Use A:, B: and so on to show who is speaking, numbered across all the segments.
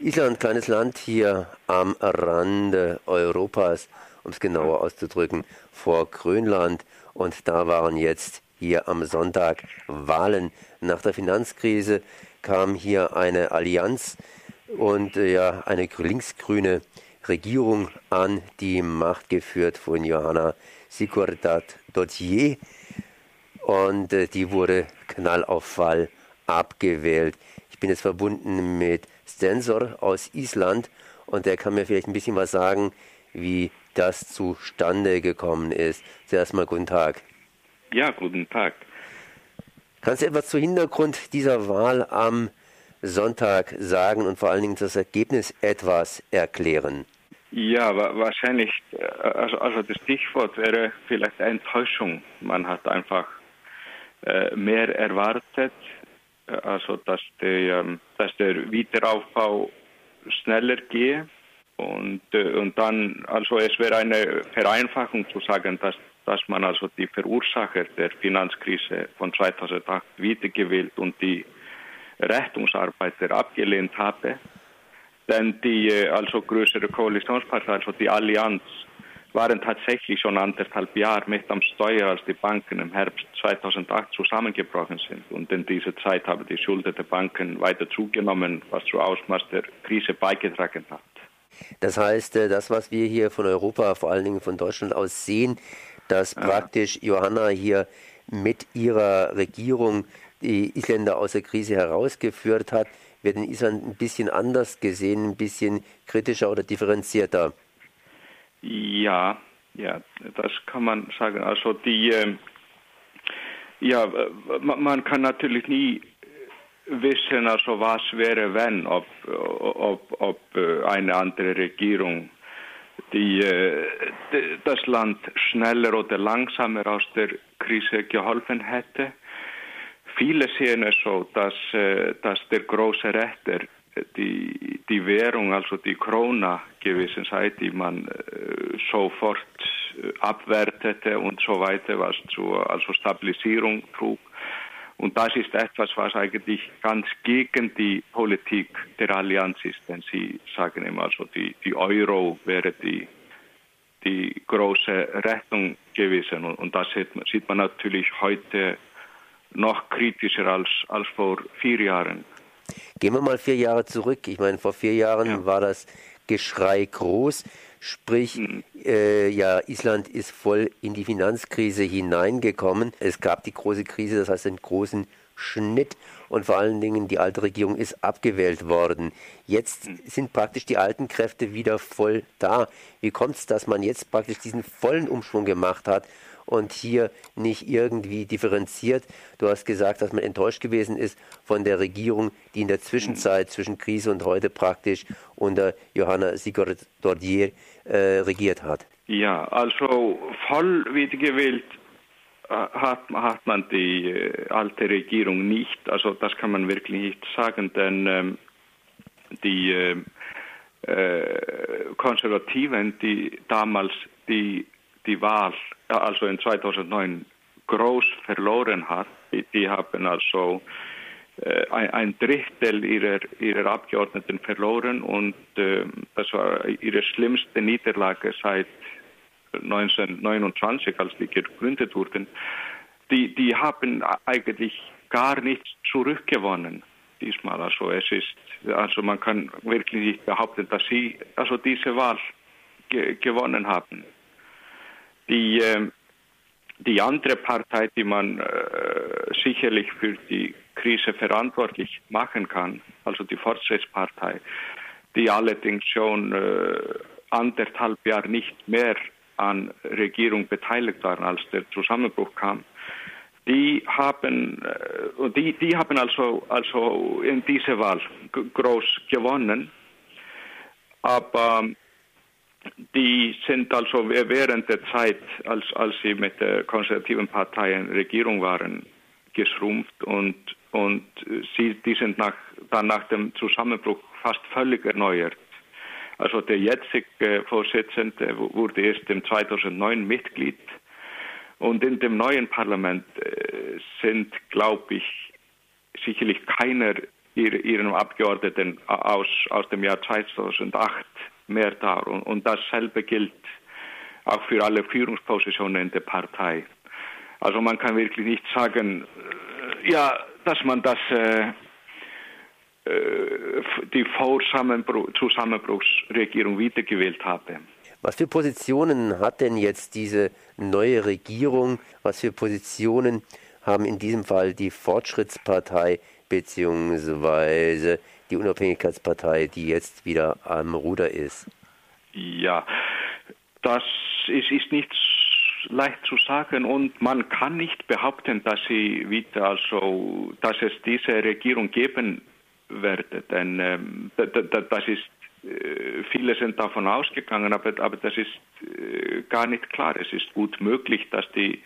A: Island, kleines Land hier am Rande Europas, um es genauer auszudrücken, vor Grönland. Und da waren jetzt hier am Sonntag Wahlen. Nach der Finanzkrise kam hier eine Allianz und äh, ja eine linksgrüne Regierung an die Macht geführt von Johanna Sigurdat Dottier und äh, die wurde Knall auf Fall abgewählt. Ich bin jetzt verbunden mit Stensor aus Island und der kann mir vielleicht ein bisschen was sagen, wie das zustande gekommen ist. Zuerst mal guten Tag.
B: Ja, guten Tag.
A: Kannst du etwas zu Hintergrund dieser Wahl am Sonntag sagen und vor allen Dingen das Ergebnis etwas erklären?
B: Ja, wahrscheinlich, äh, also, also das Stichwort wäre vielleicht Enttäuschung. Man hat einfach äh, mehr erwartet, also dass der, ähm, dass der Wiederaufbau schneller gehe. Und, äh, und dann, also es wäre eine Vereinfachung zu sagen, dass, dass man also die Verursacher der Finanzkrise von 2008 wiedergewählt und die Rettungsarbeiter abgelehnt habe. Denn die also größere Koalitionspartei, also die Allianz, waren tatsächlich schon anderthalb Jahre mit am Steuer, als die Banken im Herbst 2008 zusammengebrochen sind. Und in dieser Zeit haben die Schulden der Banken weiter zugenommen, was zu Ausmaß der Krise beigetragen hat.
A: Das heißt, äh, das, was wir hier von Europa, vor allen Dingen von Deutschland aus sehen, dass praktisch Johanna hier mit ihrer Regierung die Isländer aus der Krise herausgeführt hat, wird in Island ein bisschen anders gesehen, ein bisschen kritischer oder differenzierter.
B: Ja, ja, das kann man sagen. Also die, äh, ja, man kann natürlich nie wissen, also was wäre, wenn, ob, ob, ob äh, eine andere Regierung die, äh, das Land schneller oder langsamer aus der Krise geholfen hätte. Viele sehen es so, dass, äh, dass der große Retter die, die Währung, also die Krona gewesen sei, die man äh, sofort äh, abwertete und so weiter, was zur also Stabilisierung trug. Und das ist etwas, was eigentlich ganz gegen die Politik der Allianz ist, denn sie sagen immer, also die, die Euro wäre die, die große Rettung gewesen. Und, und das sieht man, sieht man natürlich heute noch kritischer als, als vor vier Jahren.
A: Gehen wir mal vier Jahre zurück. Ich meine, vor vier Jahren ja. war das Geschrei groß. Sprich, mhm. äh, ja, Island ist voll in die Finanzkrise hineingekommen. Es gab die große Krise, das heißt einen großen Schnitt und vor allen Dingen die alte Regierung ist abgewählt worden. Jetzt sind praktisch die alten Kräfte wieder voll da. Wie kommt es, dass man jetzt praktisch diesen vollen Umschwung gemacht hat und hier nicht irgendwie differenziert. Du hast gesagt, dass man enttäuscht gewesen ist von der Regierung, die in der Zwischenzeit zwischen Krise und heute praktisch unter Johanna Sigurd Dordier äh, regiert hat.
B: Ja, also voll wiedergewählt äh, hat, hat man die äh, alte Regierung nicht. Also das kann man wirklich nicht sagen, denn ähm, die äh, äh Konservativen, die damals die die Wahl, also in 2009, groß verloren hat. Die, die haben also äh, ein, Drittel ihrer, ihrer Abgeordneten verloren und äh, das war ihre schlimmste Niederlage seit 1929, als die gegründet wurden. Die, die haben eigentlich gar nichts zurückgewonnen diesmal. Also es ist, also man kann wirklich nicht behaupten, dass sie also diese Wahl ge gewonnen haben. Die, ähm, die andere Partei, die man äh, sicherlich für die Krise verantwortlich machen kann, also die Fortschrittspartei, die allerdings schon äh, anderthalb Jahre nicht mehr an Regierung beteiligt waren, als der Zusammenbruch kam, die haben, äh, die, die haben also, also in dieser Wahl groß gewonnen. Aber die sind also während der Zeit, als, als sie mit der konservativen Partei in Regierung waren, geschrumpft und, und sie, die sind nach, dann nach dem Zusammenbruch fast völlig erneuert. Also der jetzige Vorsitzende wurde erst im 2009 Mitglied und in dem neuen Parlament äh, sind, glaube ich, sicherlich keiner ihren Abgeordneten aus, aus dem Jahr 2008 mehr da. Und, und dasselbe gilt auch für alle Führungspositionen in der Partei. Also man kann wirklich nicht sagen, äh, ja, dass man das äh, äh die Vorzusammenbruchsregierung wiedergewählt habe.
A: Was für Positionen hat denn jetzt diese neue Regierung? Was für Positionen haben in diesem Fall die Fortschrittspartei bzw. die Unabhängigkeitspartei, die jetzt wieder am Ruder ist?
B: Ja, das ist, ist nicht leicht zu sagen und man kann nicht behaupten, dass sie wieder also, dass es diese Regierung geben werde, denn ähm, das ist viele sind davon ausgegangen, aber, aber das ist äh, gar nicht klar. Es ist gut möglich, dass die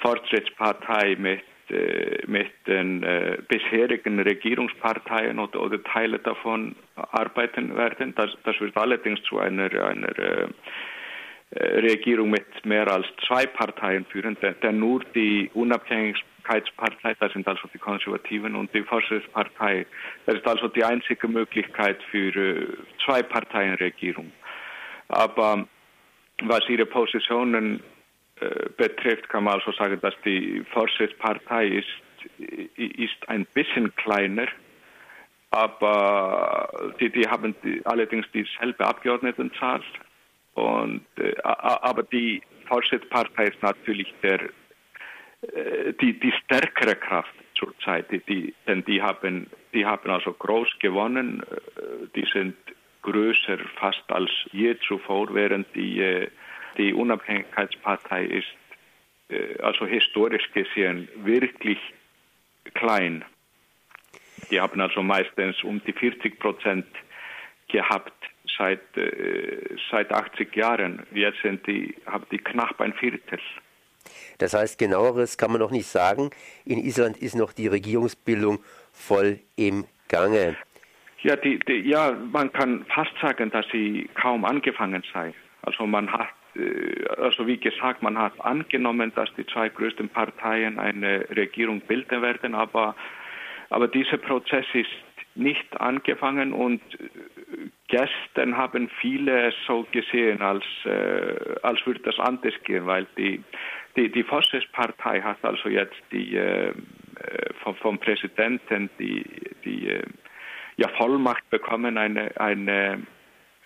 B: Fortschrittspartei mit, äh, mit den äh, bisherigen Regierungsparteien oder, oder Teile davon arbeiten werden. Das, das wird allerdings zu einer, einer Regierung mit mehr als zwei Parteien führen, denn nur die Unabhängigkeitspartei, das sind also die Konservativen und die Fortschrittspartei, das ist also die einzige Möglichkeit für zwei Parteien Regierung. Aber was ihre Positionen äh, betrifft, kann man also sagen, dass die Fortschrittspartei ist, ist ein bisschen kleiner, aber die, die haben die, allerdings dieselbe Abgeordnetenzahl. Und, äh, aber die Fortschrittspartei ist natürlich der, äh, die, die stärkere Kraft zurzeit, die, die, denn die haben, die haben also groß gewonnen, äh, die sind größer fast als je zuvor, während die äh, die Unabhängigkeitspartei ist äh, also historisch gesehen wirklich klein. Die haben also meistens um die 40 Prozent gehabt seit, äh, seit 80 Jahren. Jetzt sind die, haben die knapp ein Viertel.
A: Das heißt, genaueres kann man noch nicht sagen. In Island ist noch die Regierungsbildung voll im Gange.
B: Ja, die, die, ja, man kann fast sagen, dass sie kaum angefangen sei. Also man hat äh, also wie gesagt, man hat angenommen, dass die zwei größten Parteien eine Regierung bilden werden, aber, aber dieser Prozess ist nicht angefangen und äh, gestern haben viele es so gesehen, als, äh, als würde das anders gehen, weil die, die, die Forces-Partei hat also jetzt die, äh, vom, vom Präsidenten die, die äh, ja, Vollmacht bekommen, eine, eine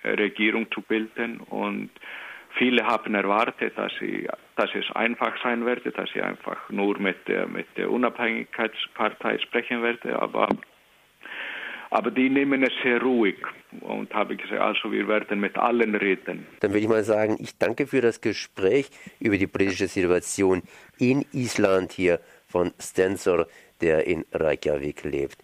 B: Regierung zu bilden. Und Viele haben erwartet, dass, sie, dass es einfach sein werde, dass sie einfach nur mit der, mit der Unabhängigkeitspartei sprechen werde, aber, aber die nehmen es sehr ruhig und habe gesagt, also wir werden mit allen reden.
A: Dann würde ich mal sagen, ich danke für das Gespräch über die politische Situation in Island hier von Stensor, der in Reykjavik lebt.